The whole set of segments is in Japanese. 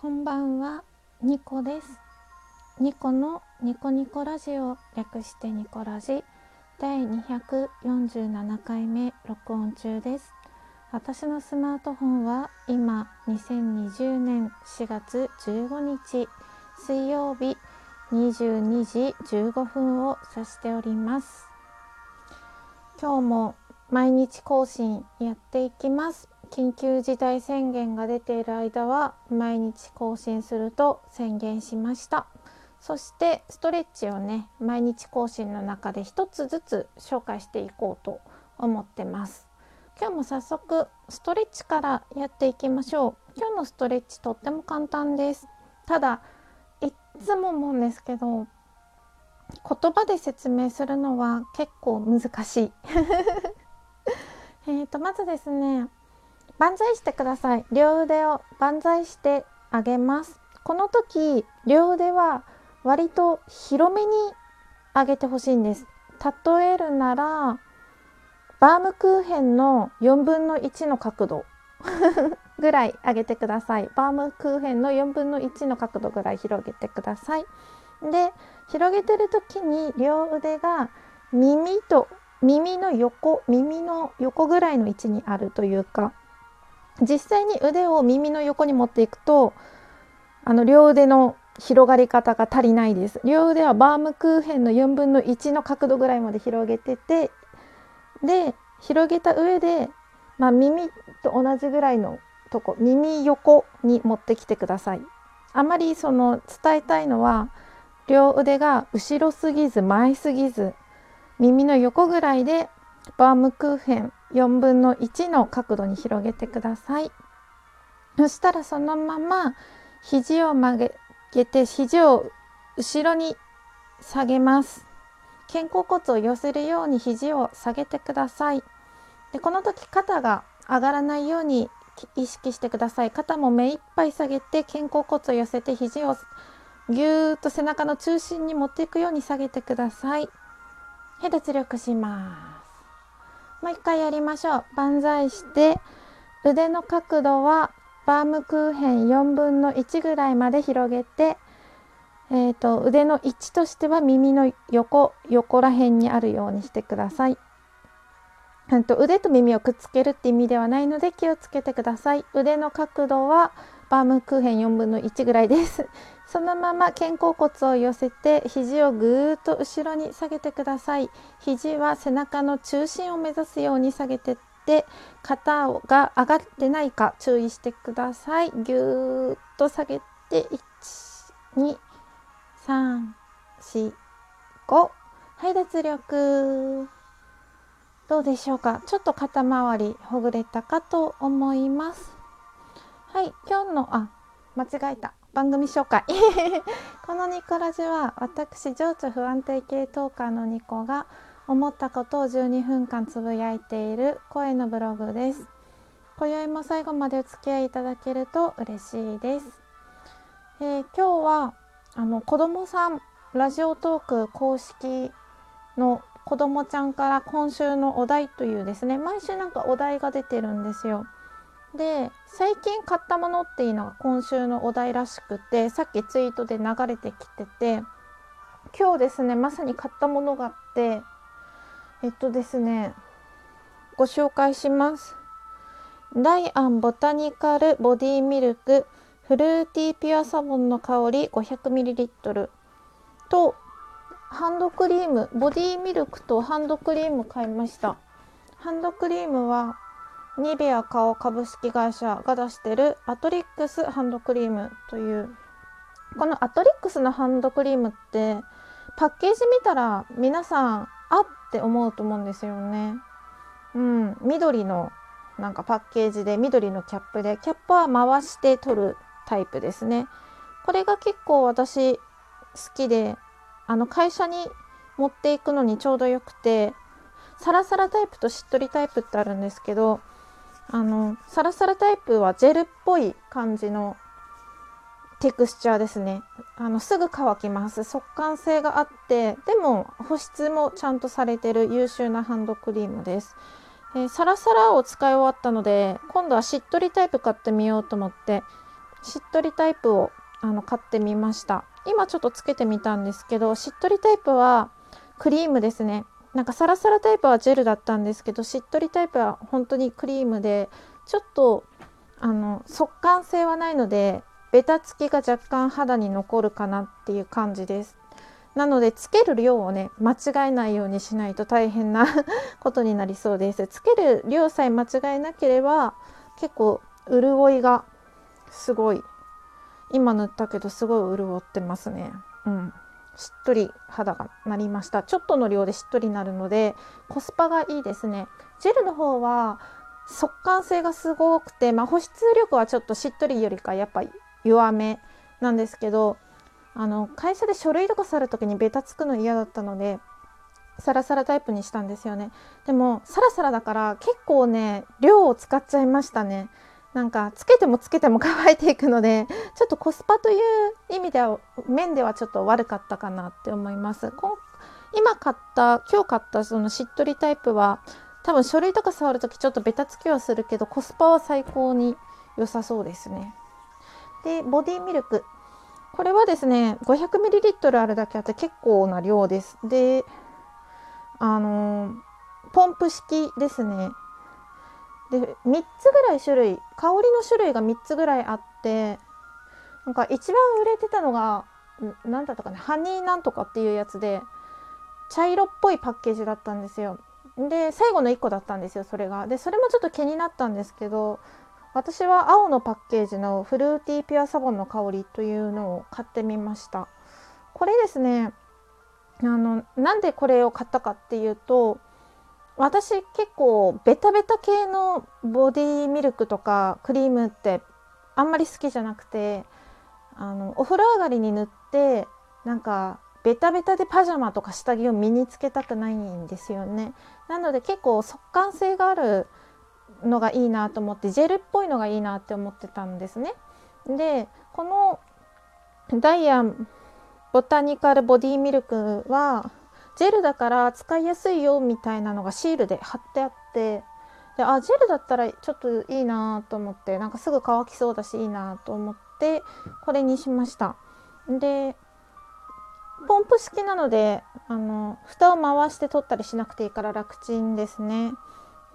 こんばんは、ニコです。ニコのニコニコラジオ略してニコラジ第247回目録音中です。私のスマートフォンは今2020年4月15日水曜日22時15分を指しております。今日も毎日更新やっていきます。緊急事態宣言が出ている間は毎日更新すると宣言しました。そしてストレッチをね毎日更新の中で一つずつ紹介していこうと思ってます。今日も早速ストレッチからやっていきましょう。今日のストレッチとっても簡単です。ただいつも思うんですけど言葉で説明するのは結構難しい。えとまずですね万歳してください。両腕を万歳してあげます。この時両腕は割と広めに上げてほしいんです。例えるならバームクーヘンの4分の1の角度 ぐらい上げてください。バームクーヘンの4分の1の角度ぐらい広げてください。で広げてる時に両腕が耳と耳の横耳の横ぐらいの位置にあるというか実際に腕を耳の横に持っていくとあの両腕の広がり方が足りないです。両腕はバームクーヘンの4分の1の角度ぐらいまで広げててで広げた上で、まあ、耳と同じぐらいのとこ耳横に持ってきてください。あまりその伝えたいのは両腕が後ろすぎず前すぎず耳の横ぐらいでバームクーヘン4分の1の角度に広げてください。そしたらそのまま肘を曲げて肘を後ろに下げます。肩甲骨を寄せるように肘を下げてください。でこの時肩が上がらないように意識してください。肩も目いっぱい下げて肩甲骨を寄せて肘をぎゅーっと背中の中心に持っていくように下げてください。はい脱力しますもう一回やりましょう万歳して腕の角度はバームクーヘン4分の1ぐらいまで広げて、えーと、腕の位置としては耳の横横ら辺にあるようにしてください。と腕と耳をくっつけるって意味ではないので気をつけてください。腕の角度はバームクーヘン4分の1ぐらいです。そのまま肩甲骨を寄せて肘をぐーっと後ろに下げてください。肘は背中の中心を目指すように下げてって肩が上がってないか注意してください。ぎゅーっと下げて1、2、3、4、5。はい、脱力。どうでしょうか？ちょっと肩周りほぐれたかと思います。はい、今日の、あ、間違えた。番組紹介。このニコラジは私情緒不安定系トーカーのニコが思ったことを12分間つぶやいている声のブログです。今宵も最後までお付き合いいただけると嬉しいです、えー、今日はあの子供さんラジオトーク公式の子供ちゃんから今週のお題というですね毎週なんかお題が出てるんですよ。で最近買ったものっていうのが今週のお題らしくてさっきツイートで流れてきてて今日ですねまさに買ったものがあってえっとですねご紹介します。ダイアンボタニカルボディミルクフルーティーピュアサボンの香り 500ml とハンドクリームボディミルクとハンドクリーム買いました。ハンドクリームはニベア顔株式会社が出してるアトリックスハンドクリームというこのアトリックスのハンドクリームってパッケージ見たら皆さんあって思うと思うんですよね。うん、緑のなんかパッケージで緑のキャップでキャップは回して取るタイプですね。これが結構私好きであの会社に持っていくのにちょうどよくてサラサラタイプとしっとりタイプってあるんですけどあのサラサラタイプはジェルっぽい感じのテクスチャーですね。あのすぐ乾きます。速乾性があってでも保湿もちゃんとされてる優秀なハンドクリームです、えー、サラサラを使い終わったので今度はしっとりタイプ買ってみようと思ってしっとりタイプをあの買ってみました。今ちょっとつけてみたんですけどしっとりタイプはクリームですね。なんかサラサラタイプはジェルだったんですけどしっとりタイプは本当にクリームでちょっとあの速乾性はないのでベタつきが若干肌に残るかなっていう感じです。なのでつける量をね間違えないようにしないと大変な ことになりそうです。つける量さえ間違えなければ結構潤いがすごい。今塗ったけどすごい潤ってますね。うん。しっとり肌がなりました。ちょっとの量でしっとりなるのでコスパがいいですね。ジェルの方は速乾性がすごくて、まあ、保湿力はちょっとしっとりよりかやっぱ弱めなんですけどあの会社で書類とかさる時にベタつくの嫌だったのでサラサラタイプにしたんですよね。でもサラサラだから結構ね量を使っちゃいましたね。なんかつけてもつけても乾いていくのでちょっとコスパという意味では面ではちょっと悪かったかなって思います。今買った今日買ったそのしっとりタイプは多分書類とか触るときちょっとベタつきはするけどコスパは最高に良さそうですね。でボディミルク。これはですね 500ml あるだけあって結構な量です。であのポンプ式ですね。で3つぐらい種類香りの種類が3つぐらいあってなんか一番売れてたのが何だったかなハニーなんとかっていうやつで茶色っぽいパッケージだったんですよ。で最後の1個だったんですよそれが。でそれもちょっと気になったんですけど私は青のパッケージのフルーティーピュアサボンの香りというのを買ってみました。これですねあのなんでこれを買ったかっていうと私結構ベタベタ系のボディミルクとかクリームってあんまり好きじゃなくてあのお風呂上がりに塗ってなんかベタベタでパジャマとか下着を身につけたくないんですよねなので結構速乾性があるのがいいなと思ってジェルっぽいのがいいなって思ってたんですね。でこのダイアンボタニカルボディミルクはジェルだから使いやすいよみたいなのがシールで貼ってあってであジェルだったらちょっといいなと思ってなんかすぐ乾きそうだしいいなと思ってこれにしました。でポンプ式なのであの蓋を回して取ったりしなくていいから楽ちんですね。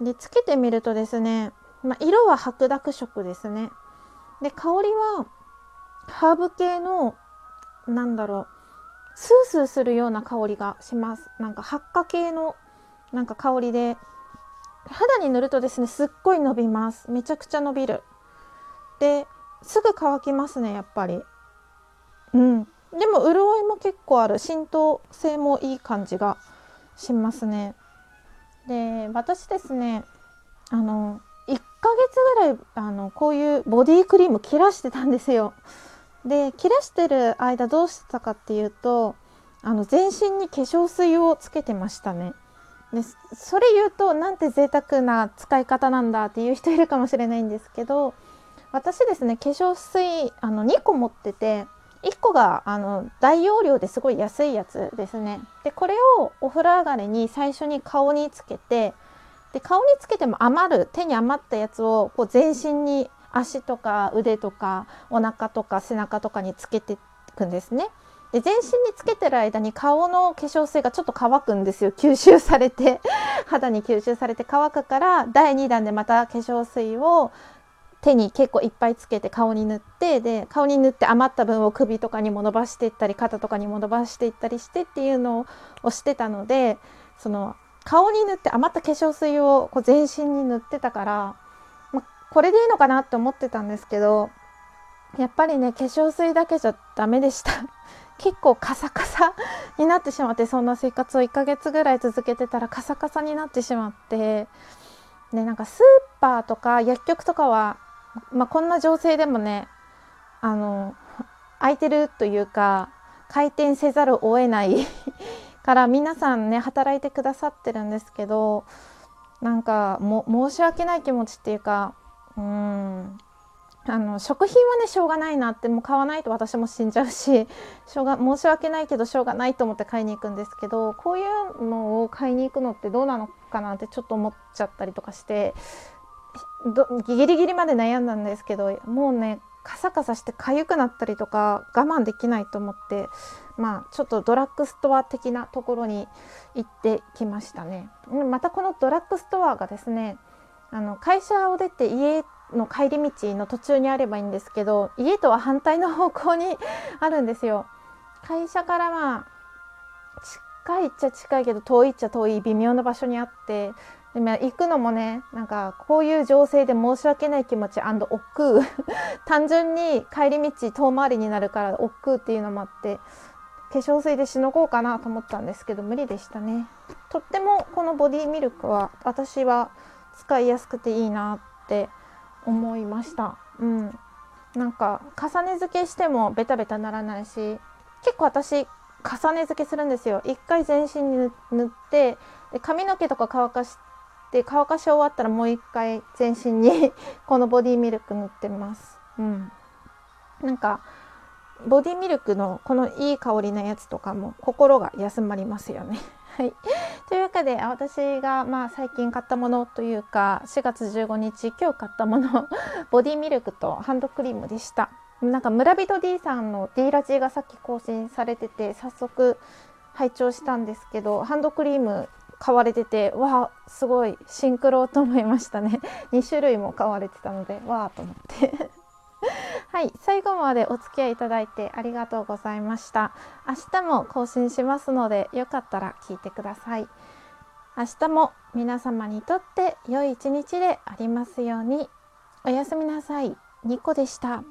でつけてみるとですね、まあ、色は白濁色ですねで香りはハーブ系のなんだろうスースーするような香りがします。なんか発火系のなんか香りで肌に塗るとですねすっごい伸びます。めちゃくちゃ伸びる。ですぐ乾きますねやっぱり。うん。でも潤いも結構ある。浸透性もいい感じがしますね。で私ですねあの1ヶ月ぐらいあのこういうボディクリーム切らしてたんですよ。で切らしてる間どうしてたかっていうとあの全身に化粧水をつけてましたね。でそれ言うとなんて贅沢な使い方なんだっていう人いるかもしれないんですけど私ですね化粧水あの2個持ってて1個があの大容量ですごい安いやつですねでこれをお風呂上がりに最初に顔につけてで顔につけても余る手に余ったやつをこう全身に足とか腕とかお腹とか背中とかにつけていくんですね。で全身につけてる間に顔の化粧水がちょっと乾くんですよ吸収されて 肌に吸収されて乾くから第2弾でまた化粧水を手に結構いっぱいつけて顔に塗ってで顔に塗って余った分を首とかにも伸ばしていったり肩とかにも伸ばしていったりしてっていうのをしてたのでその顔に塗って余った化粧水をこう全身に塗ってたから、これでいいのかなって思ってたんですけどやっぱりね化粧水だけじゃダメでした。結構カサカサになってしまってそんな生活を1ヶ月ぐらい続けてたらカサカサになってしまってでなんかスーパーとか薬局とかはまあ、こんな情勢でもねあの空いてるというか開店せざるを得ない から皆さんね働いてくださってるんですけどなんかも申し訳ない気持ちっていうかうんあの食品はねしょうがないなってもう買わないと私も死んじゃうし しょうが申し訳ないけどしょうがないと思って買いに行くんですけどこういうのを買いに行くのってどうなのかなってちょっと思っちゃったりとかしてギリギリまで悩んだんですけどもうねカサカサして痒くなったりとか我慢できないと思ってまあちょっとドラッグストア的なところに行ってきましたね。またこのドラッグストアがですねあの会社を出て家の帰り道の途中にあればいいんですけど家とは反対の方向にあるんですよ。会社からまあ近いっちゃ近いけど遠いっちゃ遠い微妙な場所にあってで行くのもねなんかこういう情勢で申し訳ない気持ち億劫 単純に帰り道遠回りになるから億劫っていうのもあって化粧水でしのごうかなと思ったんですけど無理でしたねとってもこのボディミルクは私は使いやすくていいなって思いました。うん。なんか重ね付けしてもベタベタならないし結構私重ね付けするんですよ。一回全身に塗ってで髪の毛とか乾かして乾かし終わったらもう一回全身に このボディミルク塗ってます。うん。なんかボディミルクのこのいい香りなやつとかも心が休まりますよね。はい、というわけで私がまあ最近買ったものというか4月15日今日買ったもの ボディミルクとハンドクリームでした。なんか村人 D さんの D ラジがさっき更新されてて早速拝聴したんですけどハンドクリーム買われててわあすごいシンクロと思いましたね。2種類も買われてたのでわあと思って。はい最後までお付き合いいただいてありがとうございました。明日も更新しますのでよかったら聞いてください。明日も皆様にとって良い一日でありますように。おやすみなさい。ニコでした。